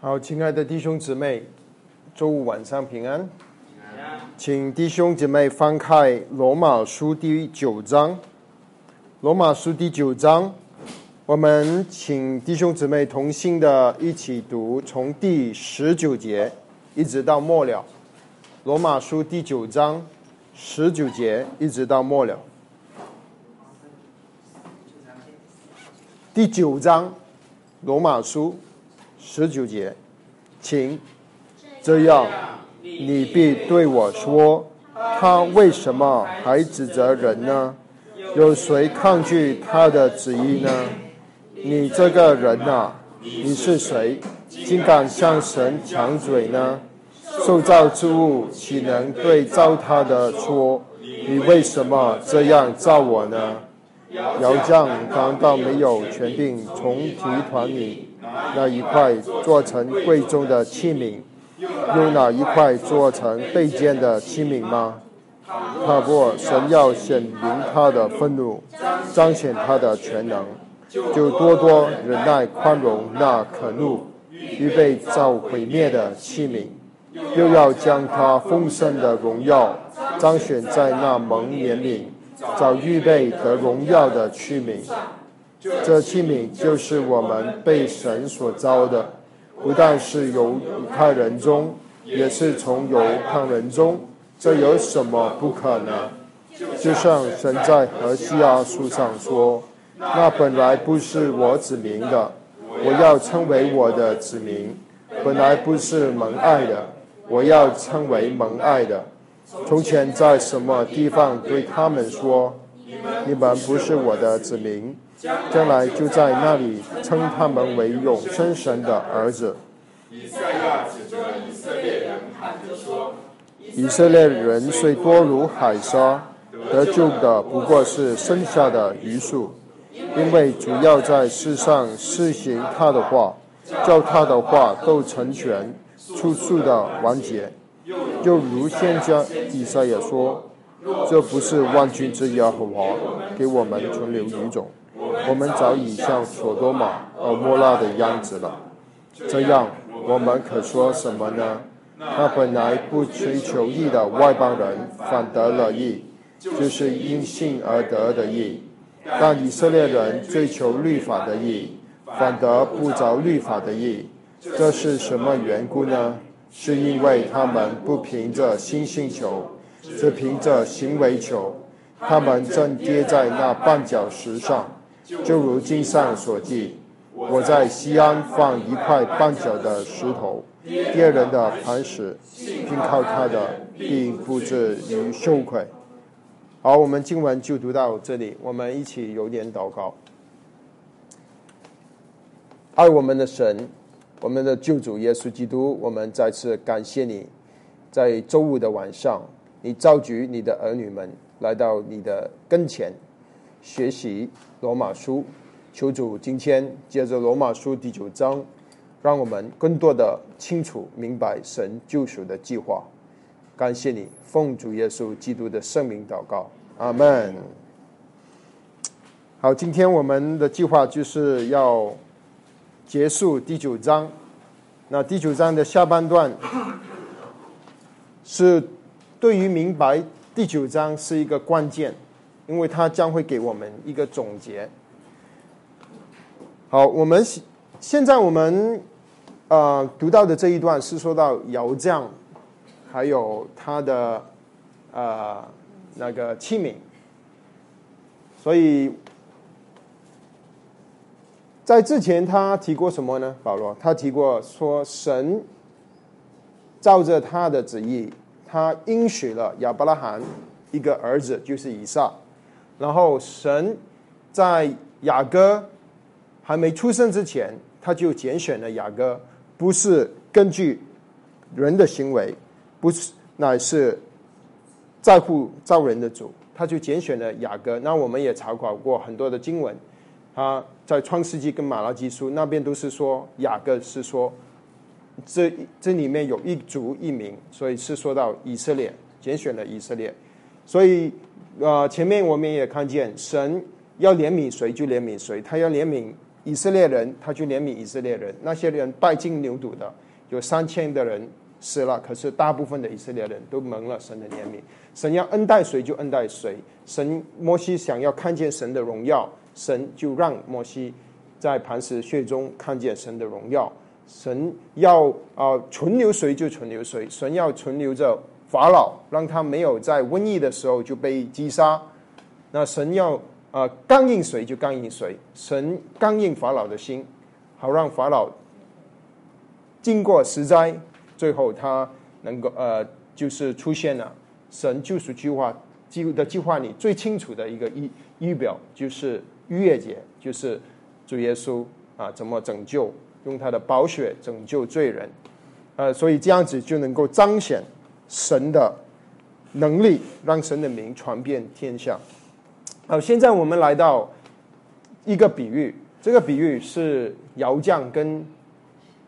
好，亲爱的弟兄姊妹，周五晚上平安。请弟兄姊妹翻开罗马书第九章。罗马书第九章，我们请弟兄姊妹同心的一起读，从第十九节一直到末了。罗马书第九章十九节一直到末了。第九章，罗马书十九节，请这样，你必对我说：他为什么还指责人呢？有谁抗拒他的旨意呢？你这个人呐，你是谁，竟敢向神抢嘴呢？受造之物岂能对造他的说：你为什么这样造我呢？窑匠难道没有权柄从提团里那一块做成贵重的器皿，用哪一块做成卑贱的器皿吗？他不，神要显明他的愤怒，彰显他的全能，就多多忍耐宽容那可怒、预备造毁灭的器皿，又要将他丰盛的荣耀彰显在那蒙年龄。早预备得荣耀的器皿，这器皿就是我们被神所造的，不但是犹太人中，也是从犹太人中。这有什么不可能？就像神在何西阿书上说：“那本来不是我子民的，我要称为我的子民；本来不是蒙爱的，我要称为蒙爱的。”从前在什么地方对他们说：“你们不是我的子民。”将来就在那里称他们为永生神的儿子。以色列人喊着说：“以色列人虽多如海沙，得救的不过是剩下的余数，因为主要在世上施行他的话，叫他的话都成全，处处的完结。”就如先将以赛亚说：“这不是万军之耶和华给我们存留余种，我们早已像索多玛和摩拉的样子了。这样，我们可说什么呢？那本来不追求义的外邦人反得了义，就是因信而得的义；但以色列人追求律法的义，反得不着律法的义。这是什么缘故呢？”是因为他们不凭着心性求，只凭着行为求。他们正跌在那绊脚石上，就如经上所记：“我在西安放一块绊脚的石头，跌人的磐石，并靠他的，并不至于羞愧。”好，我们今晚就读到这里，我们一起有点祷告。爱我们的神。我们的救主耶稣基督，我们再次感谢你，在周五的晚上，你召集你的儿女们来到你的跟前，学习罗马书。求主今天借着罗马书第九章，让我们更多的清楚明白神救赎的计划。感谢你，奉主耶稣基督的圣名祷告，阿门。好，今天我们的计划就是要。结束第九章，那第九章的下半段 是对于明白第九章是一个关键，因为他将会给我们一个总结。好，我们现在我们呃读到的这一段是说到姚匠，还有他的呃那个器皿，所以。在之前，他提过什么呢？保罗他提过说，神照着他的旨意，他应许了亚伯拉罕一个儿子，就是以撒。然后神在雅各还没出生之前，他就拣选了雅各，不是根据人的行为，不是乃是在乎造人的主，他就拣选了雅各。那我们也查考过很多的经文。他在创世纪跟马拉基书那边都是说雅各是说，这这里面有一族一名，所以是说到以色列拣选了以色列，所以呃前面我们也看见神要怜悯谁就怜悯谁，他要怜悯以色列人，他就怜悯以色列人。那些人拜金牛犊的，有三千的人死了，可是大部分的以色列人都蒙了神的怜悯。神要恩待谁就恩待谁。神摩西想要看见神的荣耀，神就让摩西在磐石穴中看见神的荣耀。神要啊存留谁就存留谁，神要存留着法老，让他没有在瘟疫的时候就被击杀。那神要。啊，刚硬谁就刚硬谁，神刚硬法老的心，好让法老经过十灾，最后他能够呃，就是出现了神救赎计划计的计划里最清楚的一个预预表，就是逾越节，就是主耶稣啊怎么拯救，用他的宝血拯救罪人，呃，所以这样子就能够彰显神的能力，让神的名传遍天下。好，现在我们来到一个比喻，这个比喻是窑匠跟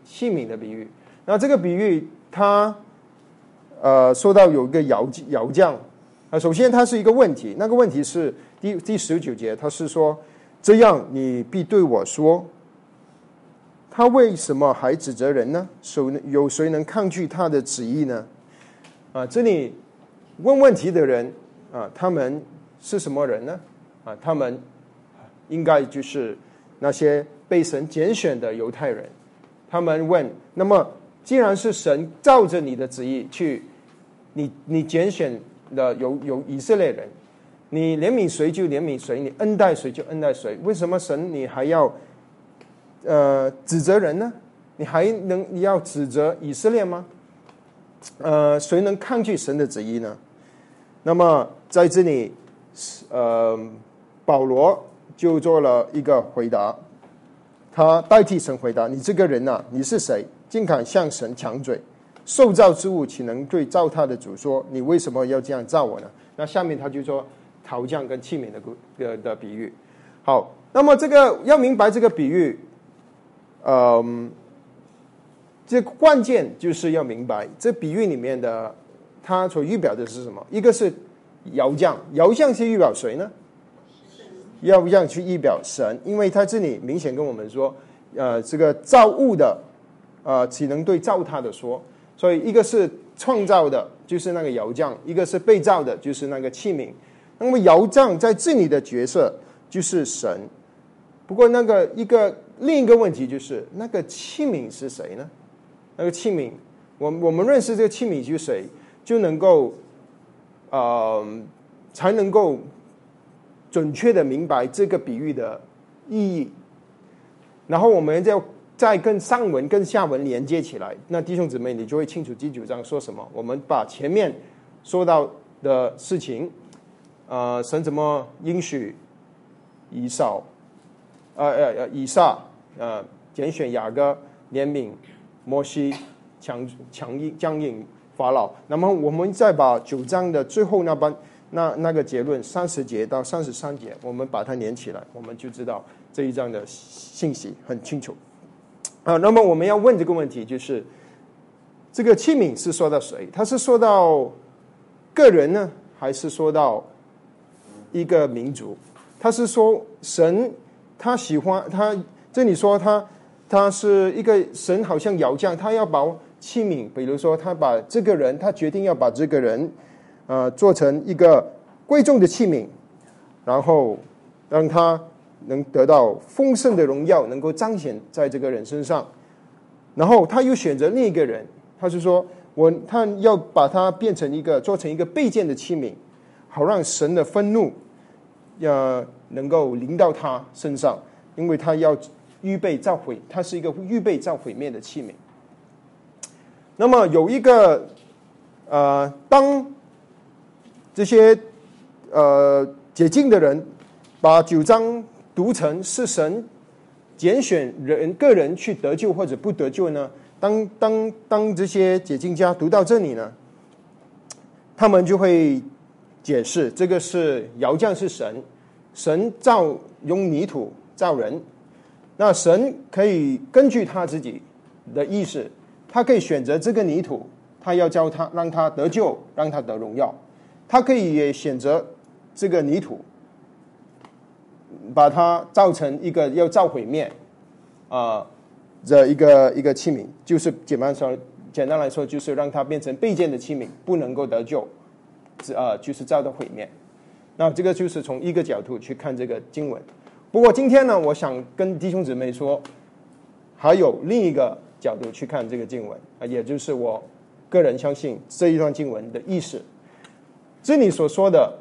器皿的比喻。那这个比喻，他呃说到有一个窑窑匠啊，首先它是一个问题，那个问题是第第十九节，他是说这样，你必对我说，他为什么还指责人呢？谁有谁能抗拒他的旨意呢？啊，这里问问题的人啊，他们是什么人呢？啊，他们应该就是那些被神拣选的犹太人。他们问：那么，既然是神照着你的旨意去，你你拣选的有有以色列人，你怜悯谁就怜悯谁，你恩待谁就恩待谁。为什么神你还要呃指责人呢？你还能你要指责以色列吗？呃，谁能抗拒神的旨意呢？那么在这里，呃。保罗就做了一个回答，他代替神回答：“你这个人呐，你是谁？竟敢向神抢嘴？受造之物岂能对造他的主说：你为什么要这样造我呢？”那下面他就说陶匠跟器皿的的的比喻。好，那么这个要明白这个比喻，嗯，这关键就是要明白这比喻里面的它所预表的是什么？一个是窑匠，窑匠是预表谁呢？要不要去预表神？因为他这里明显跟我们说，呃，这个造物的，呃，只能对造他的说。所以一个是创造的，就是那个窑匠；一个是被造的，就是那个器皿。那么窑匠在这里的角色就是神。不过那个一个另一个问题就是，那个器皿是谁呢？那个器皿，我我们认识这个器皿是谁，就能够，呃，才能够。准确的明白这个比喻的意义，然后我们再再跟上文跟下文连接起来，那弟兄姊妹你就会清楚第九章说什么。我们把前面说到的事情，呃，神怎么应许以扫，呃呃呃以撒，呃拣选雅各怜悯摩西强强硬僵硬法老，那么我们再把九章的最后那班。那那个结论三十节到三十三节，我们把它连起来，我们就知道这一章的信息很清楚。啊，那么我们要问这个问题，就是这个器皿是说到谁？他是说到个人呢，还是说到一个民族？他是说神他喜欢他这里说他他是一个神，好像窑匠，他要把器皿，比如说他把这个人，他决定要把这个人。呃，做成一个贵重的器皿，然后让他能得到丰盛的荣耀，能够彰显在这个人身上。然后他又选择另一个人，他是说我他要把它变成一个做成一个备件的器皿，好让神的愤怒要能够临到他身上，因为他要预备造毁，它是一个预备造毁灭的器皿。那么有一个呃，当这些呃解禁的人，把九章读成是神拣选人个人去得救或者不得救呢？当当当这些解禁家读到这里呢，他们就会解释这个是窑匠是神，神造用泥土造人，那神可以根据他自己的意思，他可以选择这个泥土，他要教他让他得救，让他得荣耀。他可以也选择这个泥土，把它造成一个要造毁灭，啊的一个一个器皿，就是简单说，简单来说就是让它变成卑贱的器皿，不能够得救，呃，就是造的毁灭。那这个就是从一个角度去看这个经文。不过今天呢，我想跟弟兄姊妹说，还有另一个角度去看这个经文啊，也就是我个人相信这一段经文的意思。这里所说的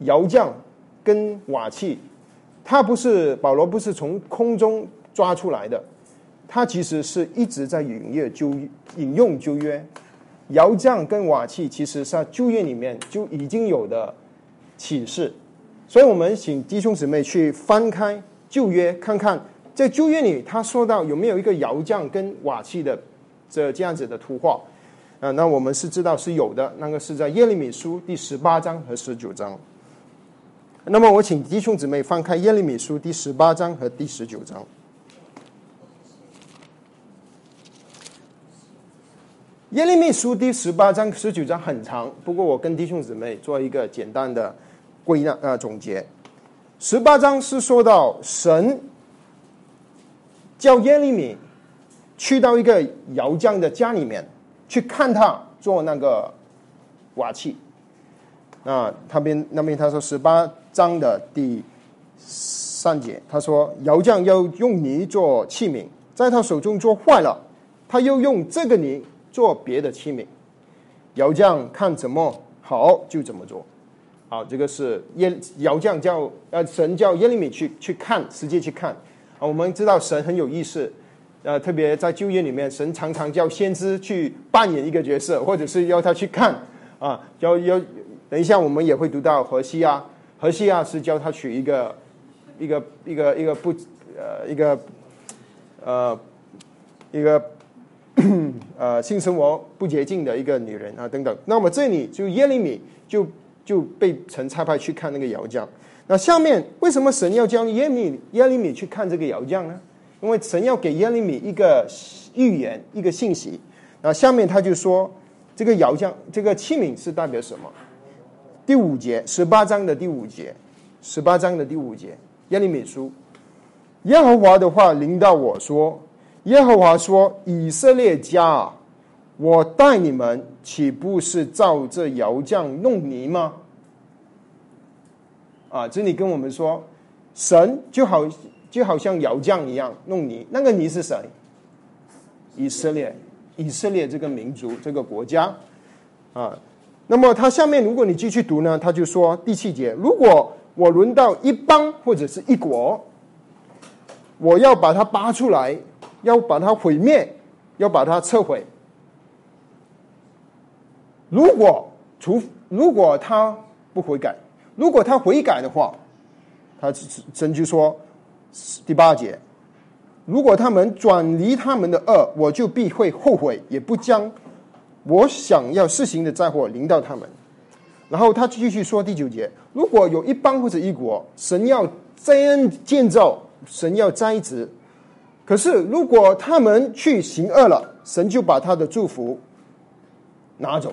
窑匠跟瓦器，它不是保罗不是从空中抓出来的，它其实是一直在引用旧引用旧约。窑匠跟瓦器其实在旧约里面就已经有的启示，所以我们请弟兄姊妹去翻开旧约看看，在旧约里他说到有没有一个窑匠跟瓦器的这这样子的图画。啊，那我们是知道是有的，那个是在耶利米书第十八章和十九章。那么我请弟兄姊妹翻开耶利米书第十八章和第十九章。耶利米书第十八章、十九章很长，不过我跟弟兄姊妹做一个简单的归纳呃总结。十八章是说到神叫耶利米去到一个窑匠的家里面。去看他做那个瓦器，那他边那边他说十八章的第三节，他说窑匠要用泥做器皿，在他手中做坏了，他又用这个泥做别的器皿，窑匠看怎么好就怎么做。好，这个是耶窑匠叫呃神叫耶利米去去看，实际去看。啊，我们知道神很有意思。呃，特别在旧约里面，神常常叫先知去扮演一个角色，或者是要他去看啊，要要。等一下，我们也会读到何西亚，何西亚是叫他娶一个一个一个一个不呃一个呃一个呃性生活不洁净的一个女人啊等等。那么这里就耶利米就就被神差派去看那个窑匠。那下面为什么神要叫耶米耶利米去看这个窑匠呢？因为神要给耶利米一个预言，一个信息。那下面他就说，这个窑匠，这个器皿是代表什么？第五节，十八章的第五节，十八章的第五节，耶利米书，耶和华的话临到我说：“耶和华说，以色列家，我带你们，岂不是照这窑匠弄泥吗？”啊，这里跟我们说，神就好。就好像窑匠一样弄泥，那个泥是谁？以色列，以色列这个民族，这个国家啊。那么他下面，如果你继续读呢，他就说第七节：如果我轮到一邦或者是一国，我要把它拔出来，要把它毁灭，要把它撤回。如果除如果他不悔改，如果他悔改的话，他神就说。第八节，如果他们转离他们的恶，我就必会后悔，也不将我想要施行的灾祸临到他们。然后他继续说第九节，如果有一邦或者一国，神要真建造，神要栽植，可是如果他们去行恶了，神就把他的祝福拿走，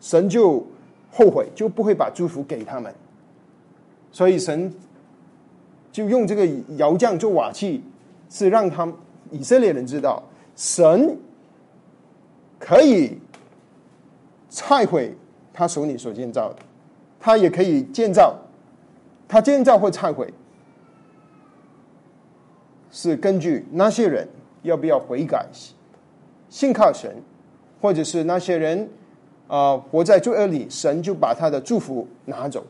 神就后悔，就不会把祝福给他们。所以神。就用这个窑匠做瓦器，是让他以色列人知道，神可以拆毁他手里所建造的，他也可以建造，他建造或拆毁，是根据那些人要不要悔改、信靠神，或者是那些人啊活在罪恶里，神就把他的祝福拿走。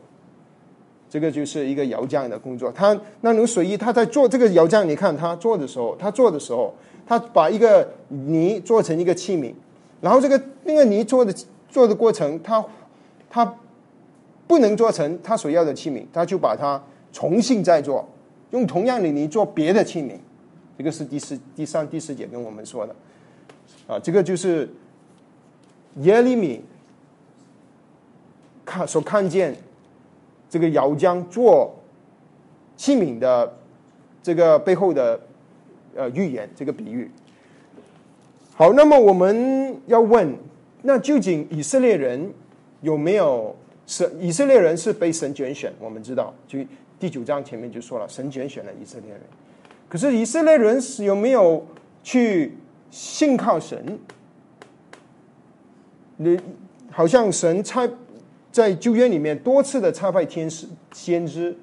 这个就是一个窑匠的工作。他那种水意，他在做这个窑匠，你看他做的时候，他做的时候，他把一个泥做成一个器皿，然后这个那个泥做的做的过程，他他不能做成他所要的器皿，他就把它重新再做，用同样的泥做别的器皿。这个是第四、第三、第四节跟我们说的啊，这个就是耶利米看所看见。这个窑匠做器皿的这个背后的呃预言，这个比喻。好，那么我们要问，那究竟以色列人有没有神？以色列人是被神拣选，我们知道，就第九章前面就说了，神拣选了以色列人。可是以色列人有没有去信靠神？你好像神差在旧约里面多次的差派天使先知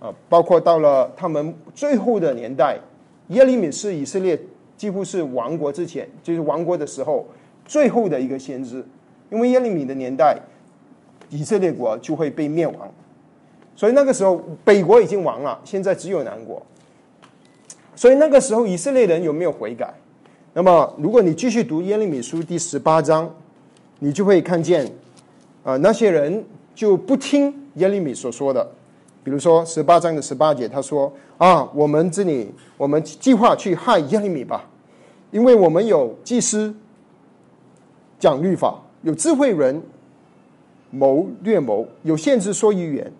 啊，包括到了他们最后的年代，耶利米是以色列几乎是亡国之前，就是亡国的时候最后的一个先知，因为耶利米的年代，以色列国就会被灭亡。所以那个时候，北国已经亡了，现在只有南国。所以那个时候，以色列人有没有悔改？那么，如果你继续读耶利米书第十八章，你就会看见，啊，那些人就不听耶利米所说的。比如说十八章的十八节，他说：“啊，我们这里，我们计划去害耶利米吧，因为我们有祭司讲律法，有智慧人谋略谋，有限制说预言。”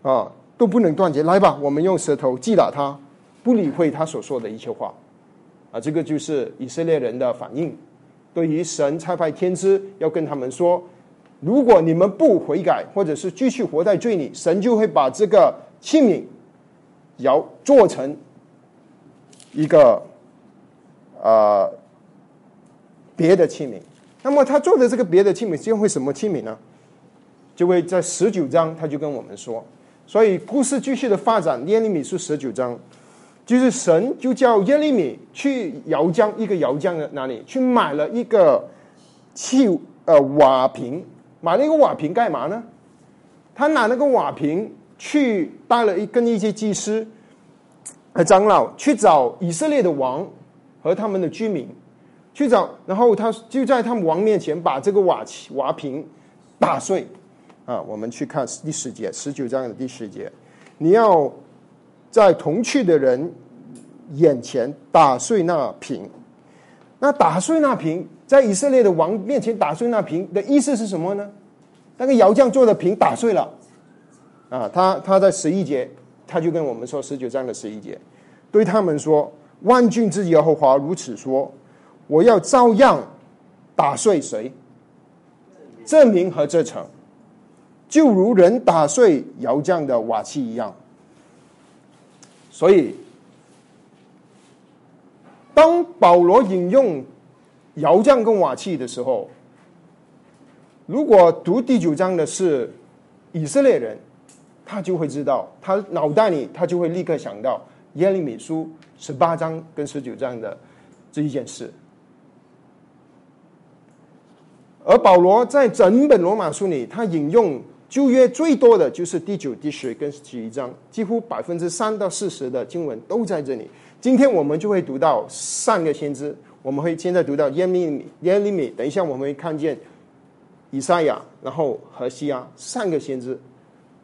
啊，都不能断绝。来吧，我们用舌头击打他，不理会他所说的一切话。啊，这个就是以色列人的反应。对于神差派天知，要跟他们说：如果你们不悔改，或者是继续活在罪里，神就会把这个器皿要做成一个呃别的器皿。那么他做的这个别的器皿将会什么器皿呢？就会在十九章，他就跟我们说。所以故事继续的发展，耶利米书十九章，就是神就叫耶利米去窑浆一个窑浆的哪里去买了一个器呃瓦瓶，买了一个瓦瓶干嘛呢？他拿那个瓦瓶去带了一跟一些祭司和长老去找以色列的王和他们的居民去找，然后他就在他们王面前把这个瓦瓦瓶打碎。啊，我们去看第十节，十九章的第十节，你要在同去的人眼前打碎那瓶。那打碎那瓶，在以色列的王面前打碎那瓶的意思是什么呢？那个窑匠做的瓶打碎了。啊，他他在十一节，他就跟我们说，十九章的十一节，对他们说：“万军之耶和华如此说，我要照样打碎谁？证明和这城。”就如人打碎窑匠的瓦器一样，所以当保罗引用窑匠跟瓦器的时候，如果读第九章的是以色列人，他就会知道，他脑袋里他就会立刻想到耶利米书十八章跟十九章的这一件事。而保罗在整本罗马书里，他引用。旧约最多的就是第九、第十跟十一章，几乎百分之三到四十的经文都在这里。今天我们就会读到三个先知，我们会现在读到耶利米、耶利米。等一下我们会看见以赛亚，然后何西亚三个先知。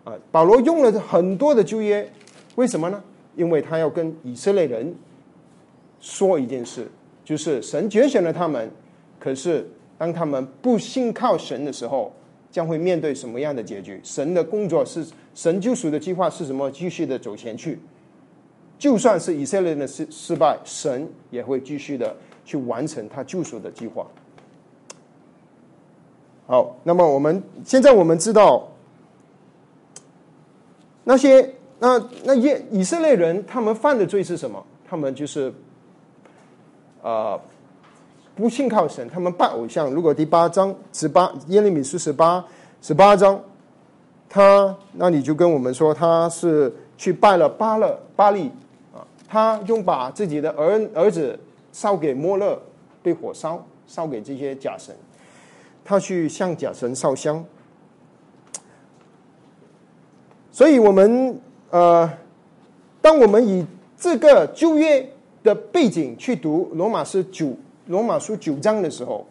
啊，保罗用了很多的旧约，为什么呢？因为他要跟以色列人说一件事，就是神拣选了他们，可是当他们不信靠神的时候。将会面对什么样的结局？神的工作是神救赎的计划是什么？继续的走前去，就算是以色列人的失失败，神也会继续的去完成他救赎的计划。好，那么我们现在我们知道那些那那耶以色列人他们犯的罪是什么？他们就是啊。不信靠神，他们拜偶像。如果第八章十八耶利米书十八十八章，他那你就跟我们说，他是去拜了巴勒巴利啊，他用把自己的儿儿子烧给摩勒，被火烧，烧给这些假神，他去向假神烧香。所以我们呃，当我们以这个旧约的背景去读罗马书九。罗马书九章的时候，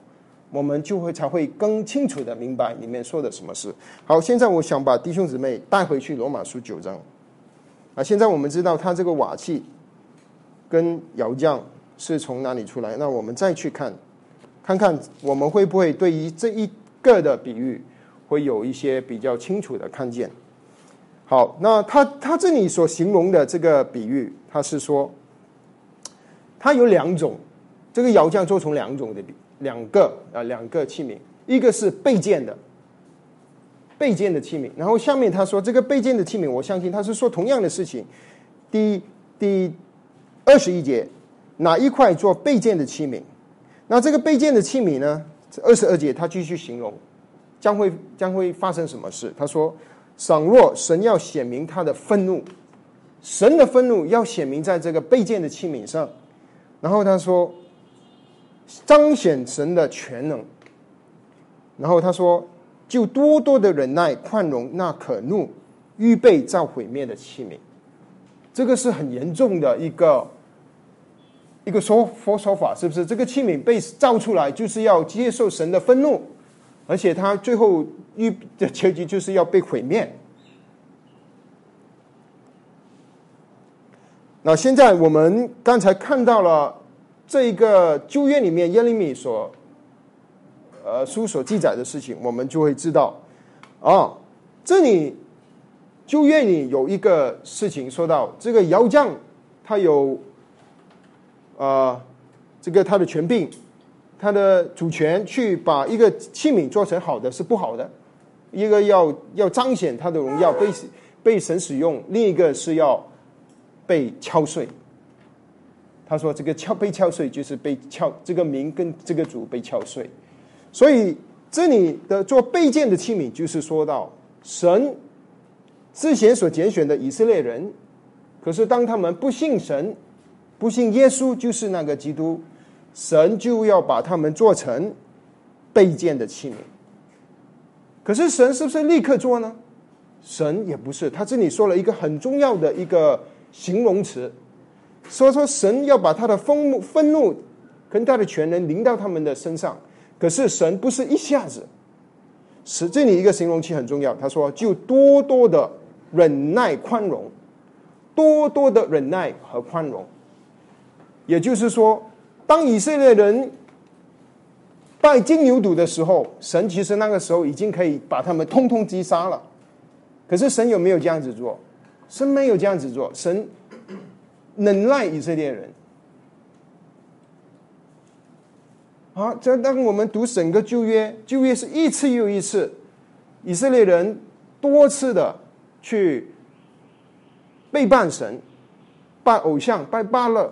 我们就会才会更清楚的明白里面说的什么事。好，现在我想把弟兄姊妹带回去罗马书九章。啊，现在我们知道他这个瓦器跟窑匠是从哪里出来，那我们再去看，看看我们会不会对于这一个的比喻会有一些比较清楚的看见。好，那他他这里所形容的这个比喻，他是说，它有两种。这个窑匠做成两种的两个啊两个器皿，一个是备件的备件的器皿，然后下面他说这个备件的器皿，我相信他是说同样的事情。第第二十一节，哪一块做备件的器皿？那这个备件的器皿呢？二十二节他继续形容，将会将会发生什么事？他说：倘若神要显明他的愤怒，神的愤怒要显明在这个备件的器皿上。然后他说，彰显神的全能。然后他说，就多多的忍耐宽容那可怒预备造毁灭的器皿。这个是很严重的一个一个说说说法，是不是？这个器皿被造出来，就是要接受神的愤怒，而且他最后预的结局就是要被毁灭。那现在我们刚才看到了这一个旧约里面耶利米所呃书所记载的事情，我们就会知道啊，这里。旧愿里有一个事情说到，这个窑匠他有，呃，这个他的权柄，他的主权去把一个器皿做成好的是不好的，一个要要彰显他的荣耀被被神使用，另一个是要被敲碎。他说这个敲被敲碎就是被敲，这个名跟这个主被敲碎，所以这里的做备件的器皿就是说到神。之前所拣选的以色列人，可是当他们不信神、不信耶稣，就是那个基督，神就要把他们做成被建的器皿。可是神是不是立刻做呢？神也不是，他这里说了一个很重要的一个形容词，说说神要把他的愤怒、愤怒跟他的权能临到他们的身上。可是神不是一下子，是这里一个形容词很重要。他说就多多的。忍耐宽容，多多的忍耐和宽容，也就是说，当以色列人拜金牛犊的时候，神其实那个时候已经可以把他们通通击杀了。可是神有没有这样子做？神没有这样子做，神忍耐以色列人。好，这当我们读整个旧约，旧约是一次又一次，以色列人多次的。去背叛神，拜偶像，拜巴勒，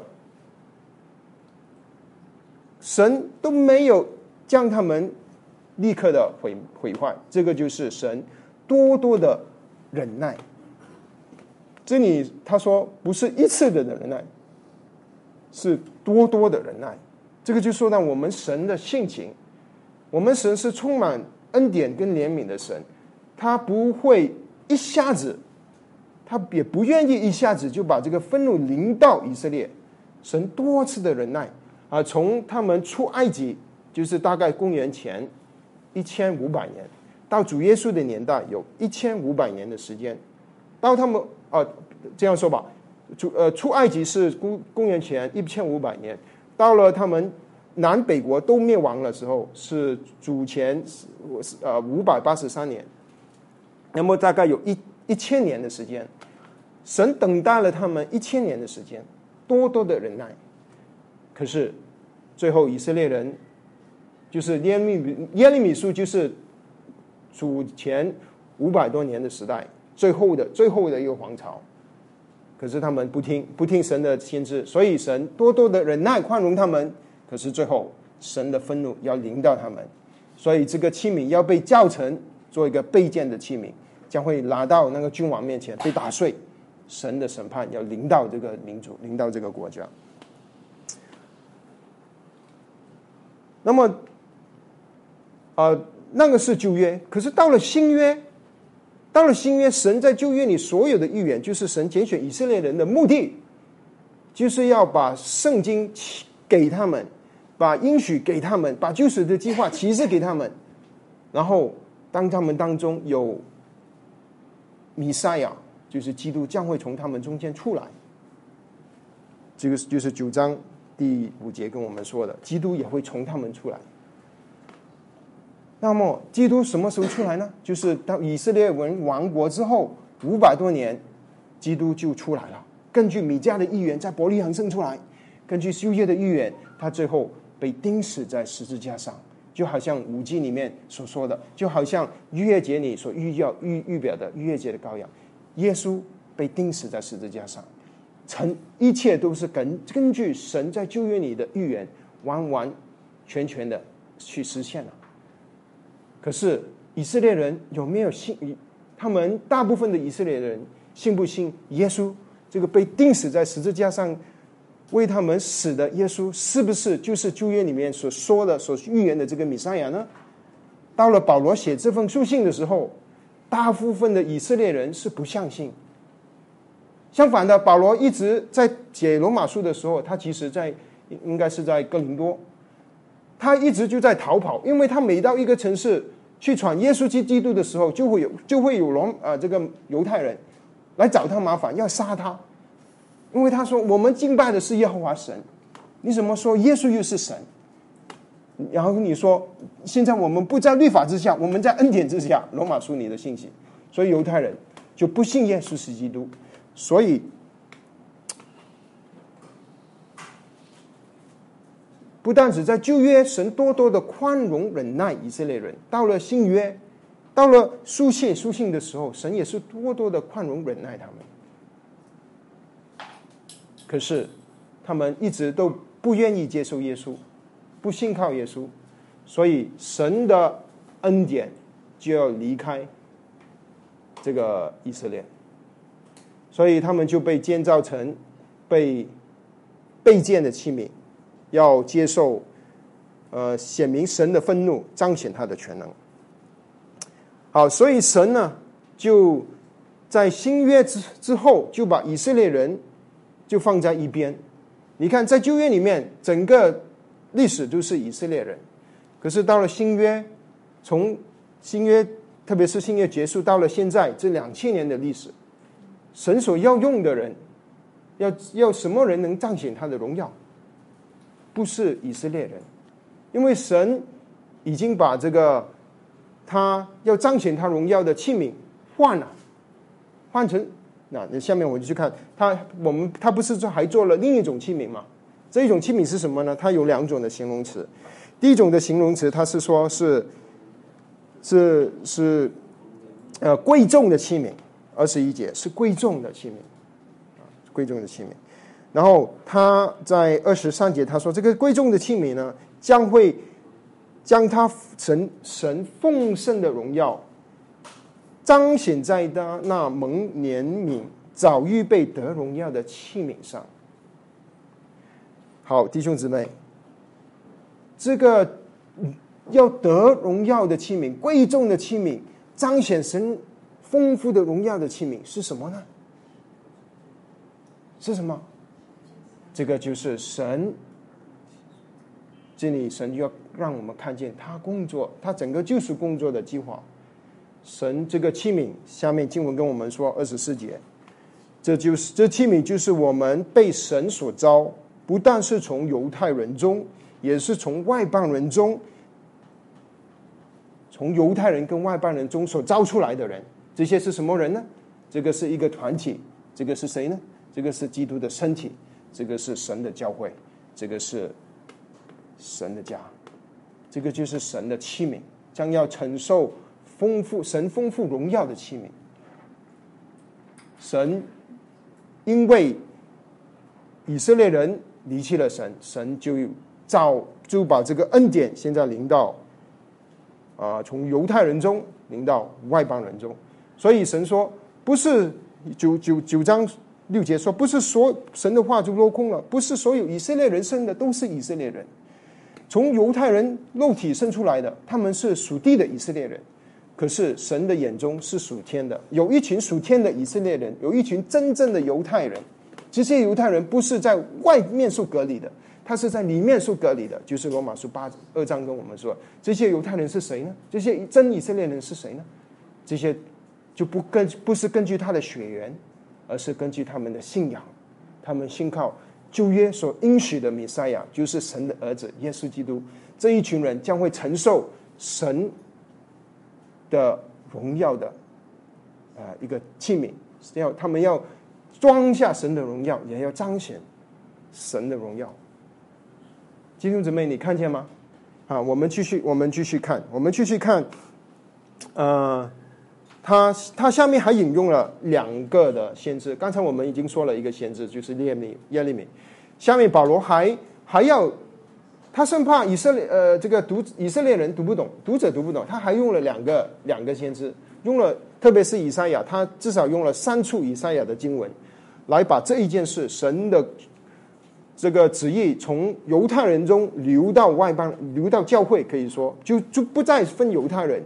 神都没有将他们立刻的毁毁坏。这个就是神多多的忍耐。这里他说不是一次的忍耐，是多多的忍耐。这个就说到我们神的性情，我们神是充满恩典跟怜悯的神，他不会。一下子，他也不愿意一下子就把这个愤怒临到以色列。神多次的忍耐啊，从他们出埃及，就是大概公元前一千五百年，到主耶稣的年代，有一千五百年的时间。到他们啊，这样说吧，主呃出埃及是公公元前一千五百年，到了他们南北国都灭亡的时候，是主前呃五百八十三年。那么大概有一一千年的时间，神等待了他们一千年的时间，多多的忍耐。可是最后以色列人，就是耶利米耶利米书，就是主前五百多年的时代，最后的最后的一个皇朝。可是他们不听不听神的先知，所以神多多的忍耐宽容他们。可是最后神的愤怒要临到他们，所以这个器皿要被造成。做一个备件的器皿，将会拿到那个君王面前被打碎。神的审判要临到这个民族，临到这个国家。那么，啊，那个是旧约，可是到了新约，到了新约，神在旧约里所有的预言，就是神拣选以色列人的目的，就是要把圣经给他们，把应许给他们，把救赎的计划启示给他们，然后。当他们当中有弥赛亚，就是基督将会从他们中间出来。这个就是九章第五节跟我们说的，基督也会从他们出来。那么，基督什么时候出来呢？就是当以色列文亡国之后五百多年，基督就出来了。根据米迦的预言，在伯利恒生出来；根据修约的预言，他最后被钉死在十字架上。就好像五经里面所说的，就好像逾越节里所预要预预表的逾越节的羔羊，耶稣被钉死在十字架上，成一切都是根根据神在旧约里的预言，完完全全的去实现了。可是以色列人有没有信？他们大部分的以色列人信不信耶稣？这个被钉死在十字架上为他们死的耶稣，是不是就是旧约里面所说的、所预言的这个弥赛亚呢？到了保罗写这封书信的时候，大部分的以色列人是不相信。相反的，保罗一直在写罗马书的时候，他其实在应该是在哥林多，他一直就在逃跑，因为他每到一个城市去传耶稣基督的时候，就会有就会有罗啊这个犹太人来找他麻烦，要杀他，因为他说我们敬拜的是耶和华神，你怎么说耶稣又是神？然后你说现在我们不在律法之下，我们在恩典之下，罗马书里的信息，所以犹太人就不信耶稣是基督。所以，不但只在旧约，神多多的宽容忍耐以色列人；到了新约，到了书信书信的时候，神也是多多的宽容忍耐他们。可是，他们一直都不愿意接受耶稣，不信靠耶稣，所以神的恩典就要离开这个以色列。所以他们就被建造成被被建的器皿，要接受呃显明神的愤怒，彰显他的全能。好，所以神呢就在新约之之后，就把以色列人就放在一边。你看，在旧约里面，整个历史都是以色列人，可是到了新约，从新约特别是新约结束到了现在这两千年的历史。神所要用的人，要要什么人能彰显他的荣耀？不是以色列人，因为神已经把这个他要彰显他荣耀的器皿换了，换成那那下面我就去看他，我们他不是说还做了另一种器皿吗？这一种器皿是什么呢？它有两种的形容词，第一种的形容词，它是说是是是呃贵重的器皿。二十一节是贵重的器皿，啊，贵重的器皿。然后他在二十三节他说，这个贵重的器皿呢，将会将他神神奉圣的荣耀彰显在他那蒙怜悯、早预备得荣耀的器皿上。好，弟兄姊妹，这个要得荣耀的器皿，贵重的器皿，彰显神。丰富的荣耀的器皿是什么呢？是什么？这个就是神，这里神就要让我们看见他工作，他整个救赎工作的计划。神这个器皿，下面经文跟我们说二十四节，这就是这器皿就是我们被神所招，不但是从犹太人中，也是从外邦人中，从犹太人跟外邦人中所招出来的人。这些是什么人呢？这个是一个团体，这个是谁呢？这个是基督的身体，这个是神的教会，这个是神的家，这个就是神的器皿，将要承受丰富神丰富荣耀的器皿。神因为以色列人离弃了神，神就造就把这个恩典现在临到啊，从犹太人中临到外邦人中。所以神说，不是九九九章六节说，不是所神的话就落空了，不是所有以色列人生的都是以色列人，从犹太人肉体生出来的，他们是属地的以色列人，可是神的眼中是属天的，有一群属天的以色列人，有一群真正的犹太人，这些犹太人不是在外面受隔离的，他是在里面受隔离的，就是罗马书八二章跟我们说，这些犹太人是谁呢？这些真以色列人是谁呢？这些。就不根不是根据他的血缘，而是根据他们的信仰，他们信靠旧约所应许的弥赛亚，就是神的儿子耶稣基督。这一群人将会承受神的荣耀的呃一个器皿，要他们要装下神的荣耀，也要彰显神的荣耀。弟兄姊妹，你看见吗？啊，我们继续，我们继续看，我们继续看，呃。他他下面还引用了两个的先知。刚才我们已经说了一个先知，就是耶利米耶利米。下面保罗还还要，他生怕以色列呃这个读以色列人读不懂，读者读不懂，他还用了两个两个先知，用了特别是以赛亚，他至少用了三处以赛亚的经文，来把这一件事神的。这个旨意从犹太人中流到外邦，流到教会，可以说就就不再分犹太人，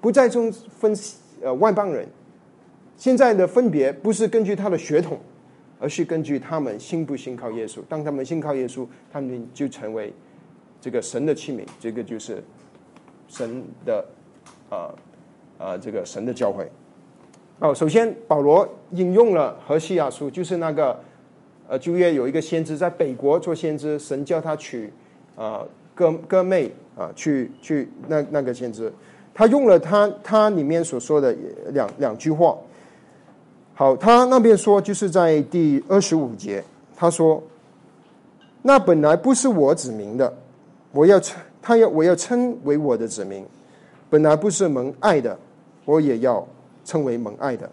不再中分呃外邦人。现在的分别不是根据他的血统，而是根据他们信不信靠耶稣。当他们信靠耶稣，他们就成为这个神的器皿。这个就是神的啊啊这个神的教会。哦，首先保罗引用了何西亚书，就是那个。呃，旧约有一个先知在北国做先知，神叫他娶啊哥哥妹啊，去去那那个先知，他用了他他里面所说的两两句话。好，他那边说就是在第二十五节，他说：“那本来不是我指明的，我要称他要我要称为我的子民，本来不是蒙爱的，我也要称为蒙爱的。”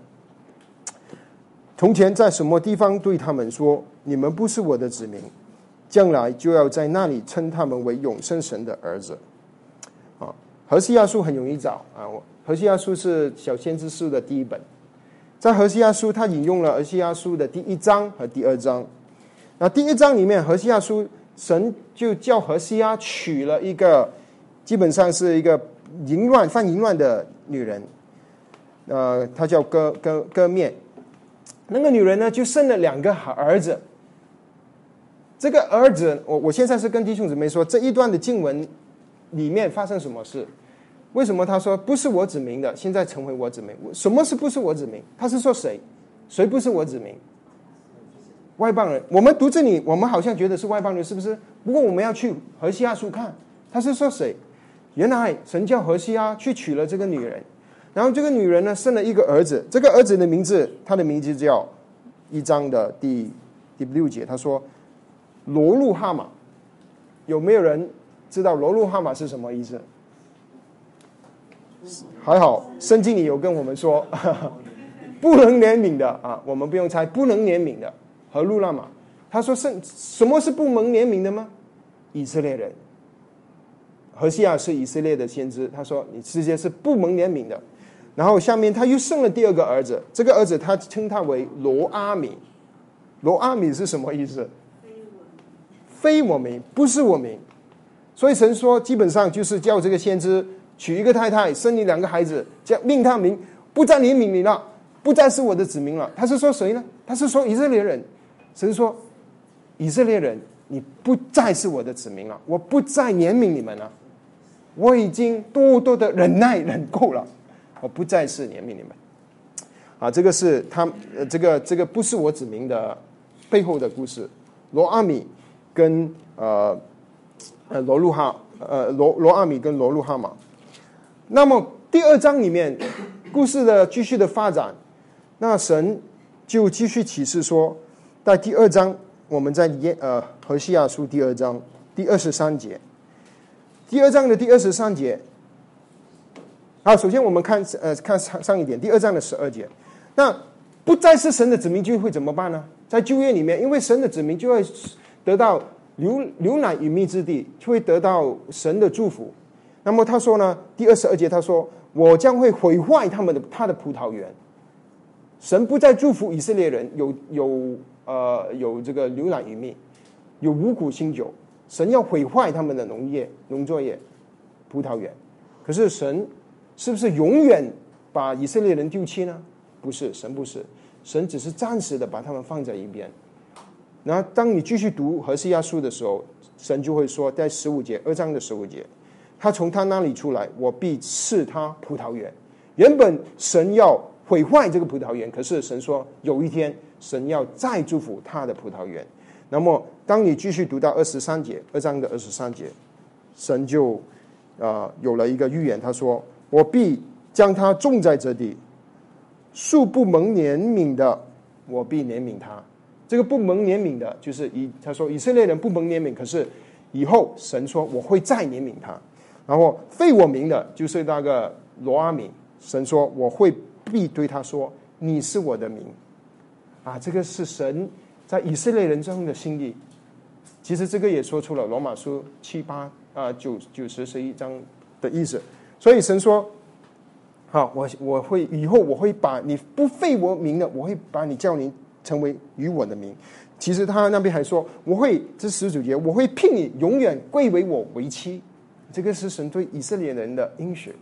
从前在什么地方对他们说：“你们不是我的子民，将来就要在那里称他们为永生神的儿子。”啊，何西亚书很容易找啊。何西亚书是小先知书的第一本，在何西亚书他引用了何西亚书的第一章和第二章。那第一章里面，何西亚书神就叫何西亚娶了一个基本上是一个淫乱犯淫乱的女人，呃，她叫割割割面。那个女人呢，就生了两个儿子。这个儿子，我我现在是跟弟兄姊妹说，这一段的经文里面发生什么事？为什么他说不是我指明的，现在成为我指明？什么是不是我指明？他是说谁？谁不是我指明？外邦人。我们读这里，我们好像觉得是外邦人，是不是？不过我们要去何西亚书看，他是说谁？原来神叫何西亚去娶了这个女人。然后这个女人呢，生了一个儿子。这个儿子的名字，他的名字叫一章的第第六节，他说罗路哈马。有没有人知道罗路哈马是什么意思？还好，圣经里有跟我们说，不能怜悯的啊，我们不用猜，不能怜悯的和路拉马。他说圣什么是不能怜悯的吗？以色列人。何西亚是以色列的先知，他说你世界是不蒙怜悯的。然后下面他又生了第二个儿子，这个儿子他称他为罗阿米，罗阿米是什么意思？非我名，不是我名。所以神说，基本上就是叫这个先知娶一个太太，生你两个孩子，叫命他名，不再怜悯你了，不再是我的子民了。他是说谁呢？他是说以色列人。神说，以色列人，你不再是我的子民了，我不再怜悯你们了，我已经多多的忍耐忍够了。我不再是怜悯你们，啊，这个是他，这个这个不是我指明的背后的故事。罗阿米跟呃呃罗路哈，呃罗罗阿米跟罗路哈马。那么第二章里面故事的继续的发展，那神就继续启示说，在第二章，我们在耶呃何西亚书第二章第二十三节，第二章的第二十三节。好，首先我们看呃看上上一点，第二章的十二节，那不再是神的子民就会怎么办呢？在旧约里面，因为神的子民就会得到流流奶与蜜之地，就会得到神的祝福。那么他说呢，第二十二节他说：“我将会毁坏他们的他的葡萄园。”神不再祝福以色列人有有呃有这个流奶与蜜，有五谷新酒。神要毁坏他们的农业农作业葡萄园。可是神。是不是永远把以色列人丢弃呢？不是，神不是，神只是暂时的把他们放在一边。然后，当你继续读何西亚书的时候，神就会说，在十五节二章的十五节，他从他那里出来，我必赐他葡萄园。原本神要毁坏这个葡萄园，可是神说，有一天神要再祝福他的葡萄园。那么，当你继续读到二十三节二章的二十三节，神就啊有了一个预言，他说。我必将他种在这地，树不蒙怜悯的，我必怜悯他。这个不蒙怜悯的，就是以他说以色列人不蒙怜悯，可是以后神说我会再怜悯他。然后废我名的，就是那个罗阿敏，神说我会必对他说：“你是我的名。”啊，这个是神在以色列人中的心意。其实这个也说出了罗马书七八啊九九十十一章的意思。所以神说：“好，我我会以后我会把你不废我名的，我会把你叫你成为与我的名。”其实他那边还说：“我会这十九节，我会聘你永远归为我为妻。”这个是神对以色列人的应许。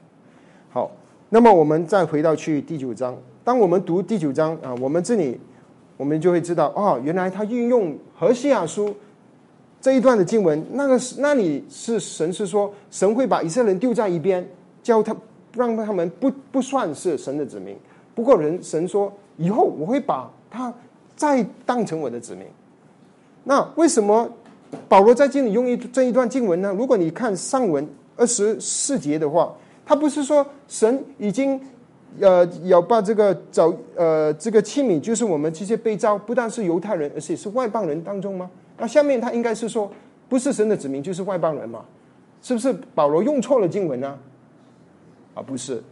好，那么我们再回到去第九章。当我们读第九章啊，我们这里我们就会知道，哦，原来他运用何西亚书这一段的经文，那个是那里是神是说，神会把以色列人丢在一边，教他让他们不不算是神的子民。不过人神说，以后我会把他再当成我的子民。那为什么？保罗在这里用一这一段经文呢？如果你看上文二十四节的话，他不是说神已经呃要把这个找呃这个器皿，就是我们这些被召，不但是犹太人，而且是外邦人当中吗？那下面他应该是说，不是神的子民，就是外邦人嘛？是不是保罗用错了经文呢？啊，不是。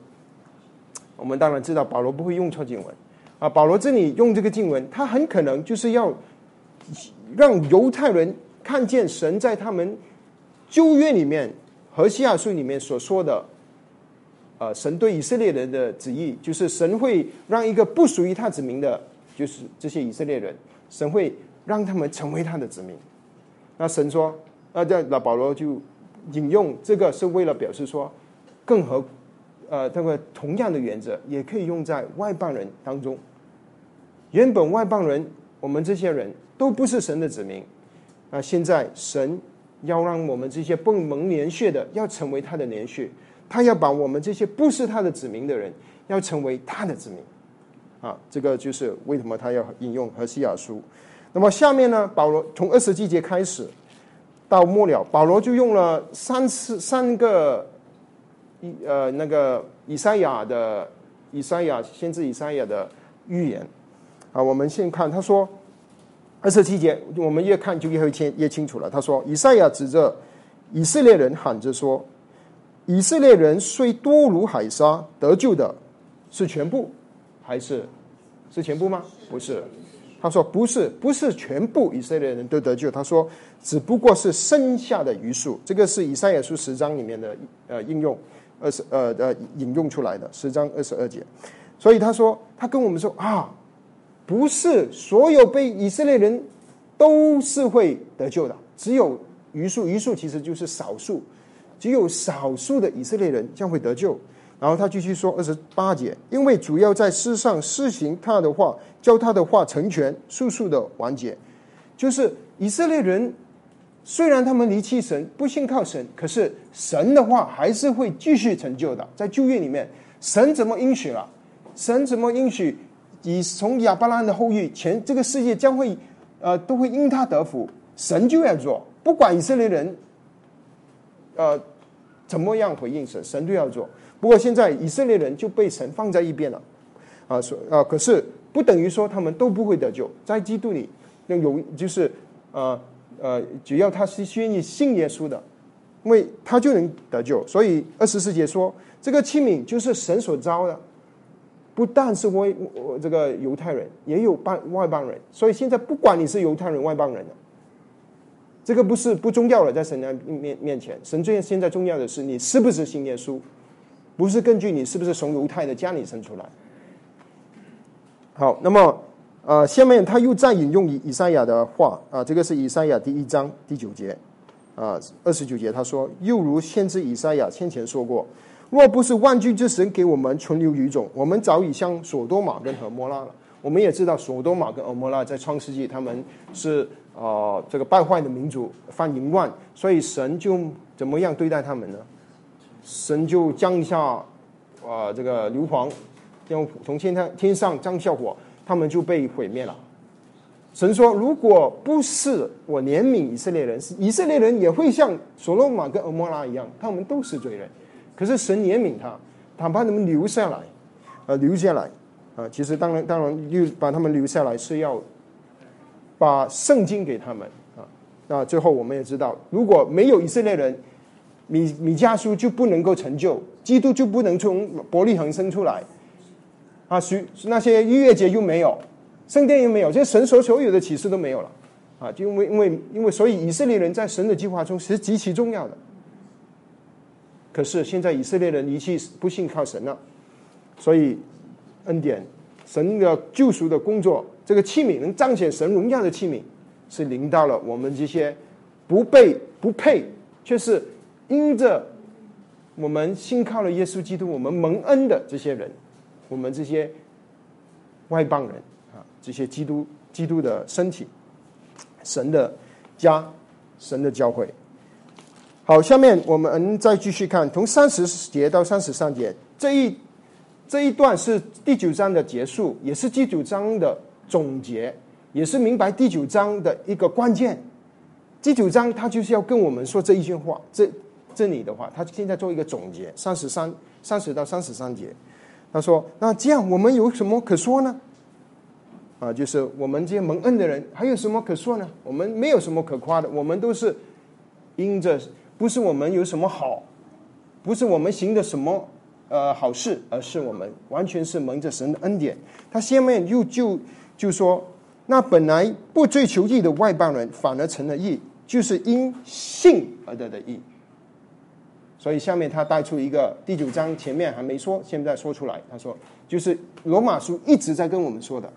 我们当然知道保罗不会用错经文啊。保罗这里用这个经文，他很可能就是要让犹太人。看见神在他们旧约里面和西亚书里面所说的，呃，神对以色列人的旨意，就是神会让一个不属于他子民的，就是这些以色列人，神会让他们成为他的子民。那神说，那这那保罗就引用这个，是为了表示说，更和呃，这个同样的原则也可以用在外邦人当中。原本外邦人，我们这些人都不是神的子民。那现在神要让我们这些不蒙连血的，要成为他的连血，他要把我们这些不是他的子民的人，要成为他的子民。啊，这个就是为什么他要引用何西亚书。那么下面呢，保罗从二十季节开始到末了，保罗就用了三次三个以呃那个以赛亚的以赛亚先知以赛亚的预言。啊，我们先看他说。二十七节，我们越看就越会清越清楚了。他说：“以赛亚指着以色列人喊着说，以色列人虽多如海沙，得救的是全部，还是是全部吗？不是。他说不是，不是全部以色列人都得救。他说只不过是剩下的余数。这个是以赛亚书十章里面的呃应用二十呃呃引用出来的十章二十二节。所以他说他跟我们说啊。”不是所有被以色列人都是会得救的，只有余数，余数其实就是少数，只有少数的以色列人将会得救。然后他继续说二十八节，因为主要在世上施行他的话，教他的话成全，速速的完结。就是以色列人虽然他们离弃神，不信靠神，可是神的话还是会继续成就的。在旧约里面，神怎么应许了？神怎么应许？以从亚伯拉罕的后裔，全这个世界将会，呃，都会因他得福。神就要做，不管以色列人，呃，怎么样回应神，神都要做。不过现在以色列人就被神放在一边了，啊，所啊，可是不等于说他们都不会得救，在基督里那有就是呃呃，只要他是愿意信耶稣的，因为他就能得救。所以二十四节说，这个器皿就是神所招的。不但是外这个犹太人，也有外外邦人，所以现在不管你是犹太人、外邦人这个不是不重要了，在神的面面前，神最现在重要的是你是不是信耶稣，不是根据你是不是从犹太的家里生出来。好，那么呃，下面他又再引用以以赛亚的话啊，这个是以赛亚第一章第九节啊，二十九节他说，又如先知以赛亚先前说过。若不是万军之神给我们存留余种，我们早已像索多玛跟俄摩拉了。我们也知道索多玛跟俄摩拉在创世纪他们是啊这个败坏的民族，犯淫乱，所以神就怎么样对待他们呢？神就降下啊这个硫磺，用从天上天上降下火，他们就被毁灭了。神说，如果不是我怜悯以色列人，以色列人也会像所罗马跟俄摩拉一样，他们都是罪人。可是神怜悯他，他把他们留下来，呃，留下来，啊，其实当然当然又把他们留下来是要把圣经给他们啊。那最后我们也知道，如果没有以色列人，米米迦书就不能够成就，基督就不能从伯利恒生出来。啊，许那些逾越节又没有，圣殿又没有，这些神所所有的启示都没有了啊！就因为因为因为，所以以色列人在神的计划中是极其重要的。可是现在以色列人离弃不信靠神了，所以恩典神的救赎的工作，这个器皿能彰显神荣耀的器皿，是临到了我们这些不被不配，却是因着我们信靠了耶稣基督，我们蒙恩的这些人，我们这些外邦人啊，这些基督基督的身体，神的家，神的教会。好，下面我们再继续看，从三十节到三十三节这一这一段是第九章的结束，也是第九章的总结，也是明白第九章的一个关键。第九章他就是要跟我们说这一句话，这这里的话，他现在做一个总结，三十三三十到三十三节，他说：“那这样我们有什么可说呢？啊，就是我们这些蒙恩的人还有什么可说呢？我们没有什么可夸的，我们都是因着。”不是我们有什么好，不是我们行的什么呃好事，而是我们完全是蒙着神的恩典。他下面又就就说，那本来不追求义的外邦人，反而成了义，就是因信而得的义。所以下面他带出一个第九章前面还没说，现在说出来。他说，就是罗马书一直在跟我们说的，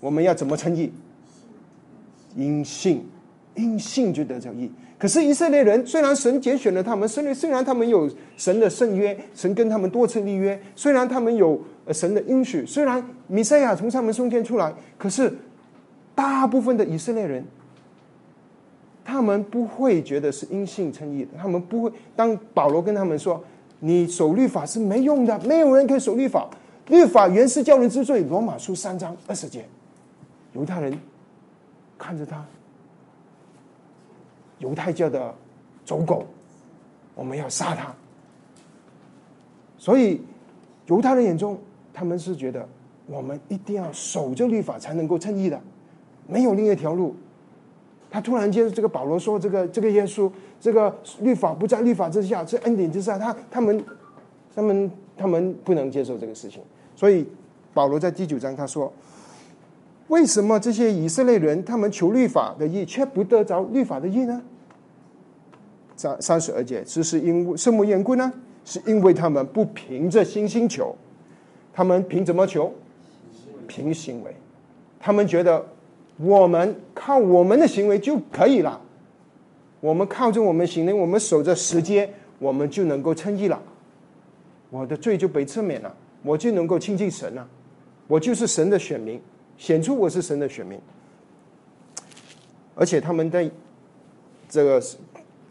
我们要怎么称义？因信，因信就得着义。可是以色列人虽然神拣选了他们，虽然虽然他们有神的圣约，神跟他们多次立约，虽然他们有神的应许，虽然弥赛亚从他们中间出来，可是大部分的以色列人，他们不会觉得是因信称义，他们不会。当保罗跟他们说：“你守律法是没用的，没有人可以守律法，律法原是叫人知罪。”罗马书三章二十节，犹太人看着他。犹太教的走狗，我们要杀他。所以犹太人眼中，他们是觉得我们一定要守着律法才能够称义的，没有另一条路。他突然间，这个保罗说：“这个这个耶稣，这个律法不在律法之下，这恩典之下。”他他们他们他们不能接受这个事情。所以保罗在第九章他说。为什么这些以色列人他们求律法的义，却不得着律法的义呢？三三十二节，这是因为什么缘故呢？是因为他们不凭着信心求，他们凭怎么求？凭行为。他们觉得我们靠我们的行为就可以了，我们靠着我们行为，我们守着时间，我们就能够称义了，我的罪就被赦免了，我就能够亲近神了，我就是神的选民。显出我是神的选民，而且他们在这个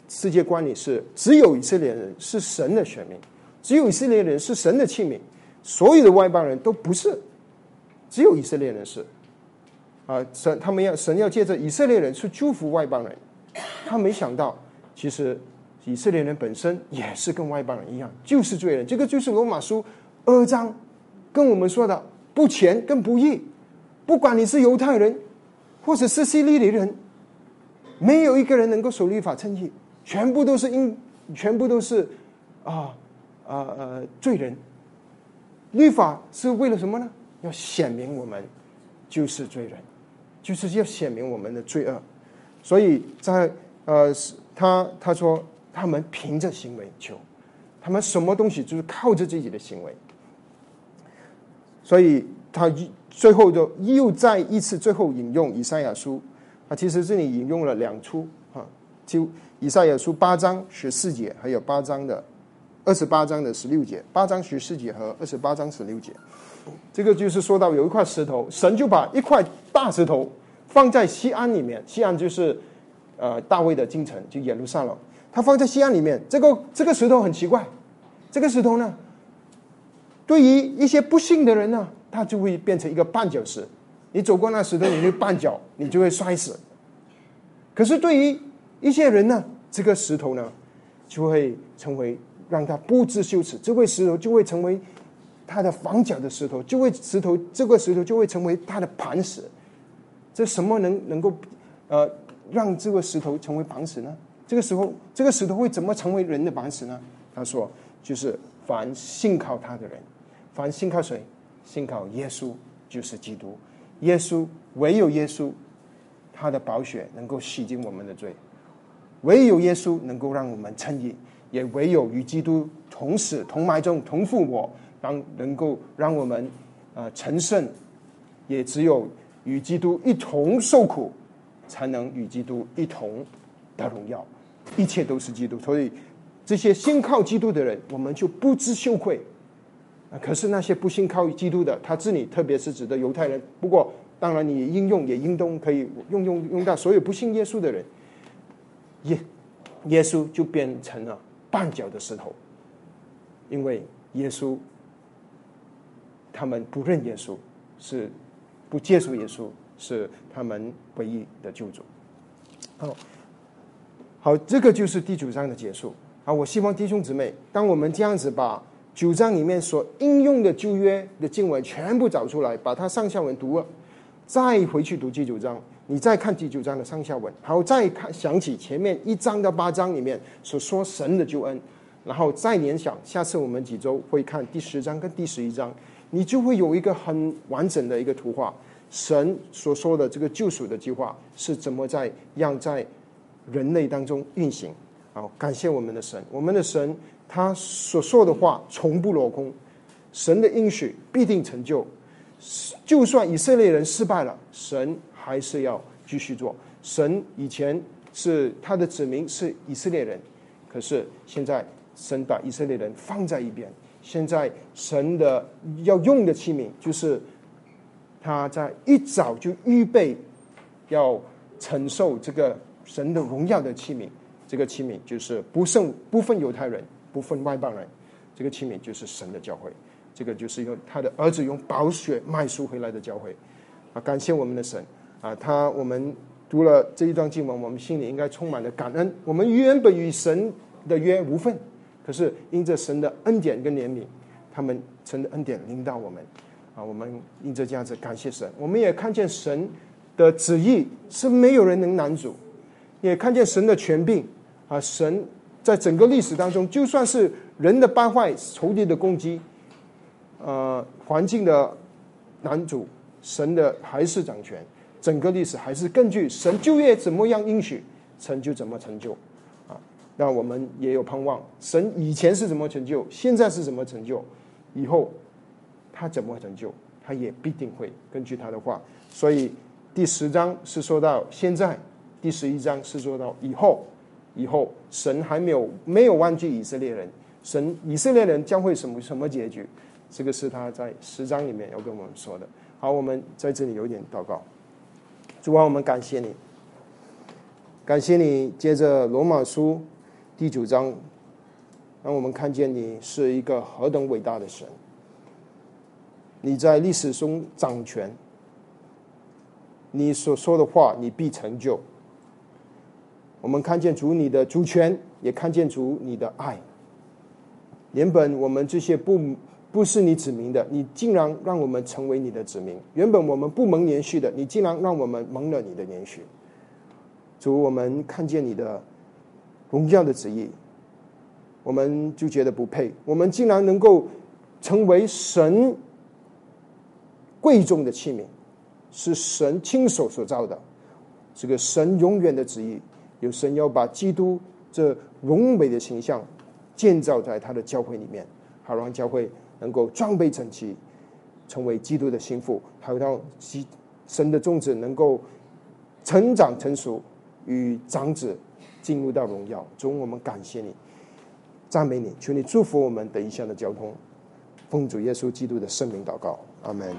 世界观里是只有以色列人是神的选民，只有以色列人是神的器皿，所有的外邦人都不是，只有以色列人是。啊，神他们要神要借着以色列人去祝福外邦人，他没想到其实以色列人本身也是跟外邦人一样，就是罪人。这个就是罗马书二章跟我们说的不虔跟不义。不管你是犹太人，或者是希利里人，没有一个人能够守律法称义，全部都是因，全部都是啊啊呃罪人。律法是为了什么呢？要显明我们就是罪人，就是要显明我们的罪恶。所以在呃他他说他们凭着行为求，他们什么东西就是靠着自己的行为，所以他。最后就又再一次最后引用以赛亚书，啊，其实这里引用了两处啊，就以赛亚书八章十四节，还有八章的二十八章的十六节，八章十四节和二十八章十六节，这个就是说到有一块石头，神就把一块大石头放在西安里面，西安就是呃大卫的京城，就耶路撒冷，他放在西安里面，这个这个石头很奇怪，这个石头呢，对于一些不信的人呢。它就会变成一个绊脚石，你走过那石头，你就绊脚，你就会摔死。可是对于一些人呢，这个石头呢，就会成为让他不知羞耻。这块石头就会成为他的防脚的石头，就会石头这个石头就会成为他的磐石。这什么能能够呃让这个石头成为磐石呢？这个时候，这个石头会怎么成为人的磐石呢？他说，就是凡信靠他的人，凡信靠谁？信靠耶稣就是基督。耶稣唯有耶稣，他的宝血能够洗净我们的罪；唯有耶稣能够让我们称义；也唯有与基督同死、同埋葬、同复活，让能够让我们呃成圣；也只有与基督一同受苦，才能与基督一同得荣耀。一切都是基督，所以这些信靠基督的人，我们就不知羞愧。可是那些不信靠基督的，他这里特别是指的犹太人。不过，当然你应用也应当可以用用用到所有不信耶稣的人。耶耶稣就变成了绊脚的石头，因为耶稣他们不认耶稣，是不接受耶稣，是他们唯一的救主。好，好，这个就是第九章的结束。啊，我希望弟兄姊妹，当我们这样子把。九章里面所应用的旧约的经文全部找出来，把它上下文读了，再回去读第九章，你再看第九章的上下文，然后再看想起前面一章到八章里面所说神的救恩，然后再联想下次我们几周会看第十章跟第十一章，你就会有一个很完整的一个图画，神所说的这个救赎的计划是怎么在让在人类当中运行。好，感谢我们的神，我们的神。他所说的话从不落空，神的应许必定成就。就算以色列人失败了，神还是要继续做。神以前是他的子民是以色列人，可是现在神把以色列人放在一边。现在神的要用的器皿，就是他在一早就预备要承受这个神的荣耀的器皿。这个器皿就是不剩不分犹太人。不分外邦人，这个器皿就是神的教会，这个就是用他的儿子用宝血卖赎回来的教会啊！感谢我们的神啊！他我们读了这一段经文，我们心里应该充满了感恩。我们原本与神的约无份，可是因着神的恩典跟怜悯，他们神的恩典领导我们啊！我们因着这样子感谢神，我们也看见神的旨意是没有人能拦阻，也看见神的权柄啊！神。在整个历史当中，就算是人的败坏、仇敌的攻击，呃，环境的男主，神的还是掌权。整个历史还是根据神就业怎么样应许，成就怎么成就？那我们也有盼望。神以前是怎么成就，现在是怎么成就，以后他怎么成就，他也必定会根据他的话。所以第十章是说到现在，第十一章是说到以后。以后神还没有没有忘记以色列人，神以色列人将会什么什么结局？这个是他在十章里面要跟我们说的。好，我们在这里有点祷告。主啊，我们感谢你，感谢你。接着罗马书第九章，让我们看见你是一个何等伟大的神。你在历史中掌权，你所说的话，你必成就。我们看见主你的主权，也看见主你的爱。原本我们这些不不是你子民的，你竟然让我们成为你的子民；原本我们不蒙连续的，你竟然让我们蒙了你的连续。主，我们看见你的荣耀的旨意，我们就觉得不配。我们竟然能够成为神贵重的器皿，是神亲手所造的，这个神永远的旨意。有神要把基督这荣美的形象建造在他的教会里面，好让教会能够装备整齐，成为基督的心腹，好让基神的宗旨能够成长成熟，与长子进入到荣耀。主，我们感谢你，赞美你，求你祝福我们等一下的交通。奉主耶稣基督的圣名祷告，阿门。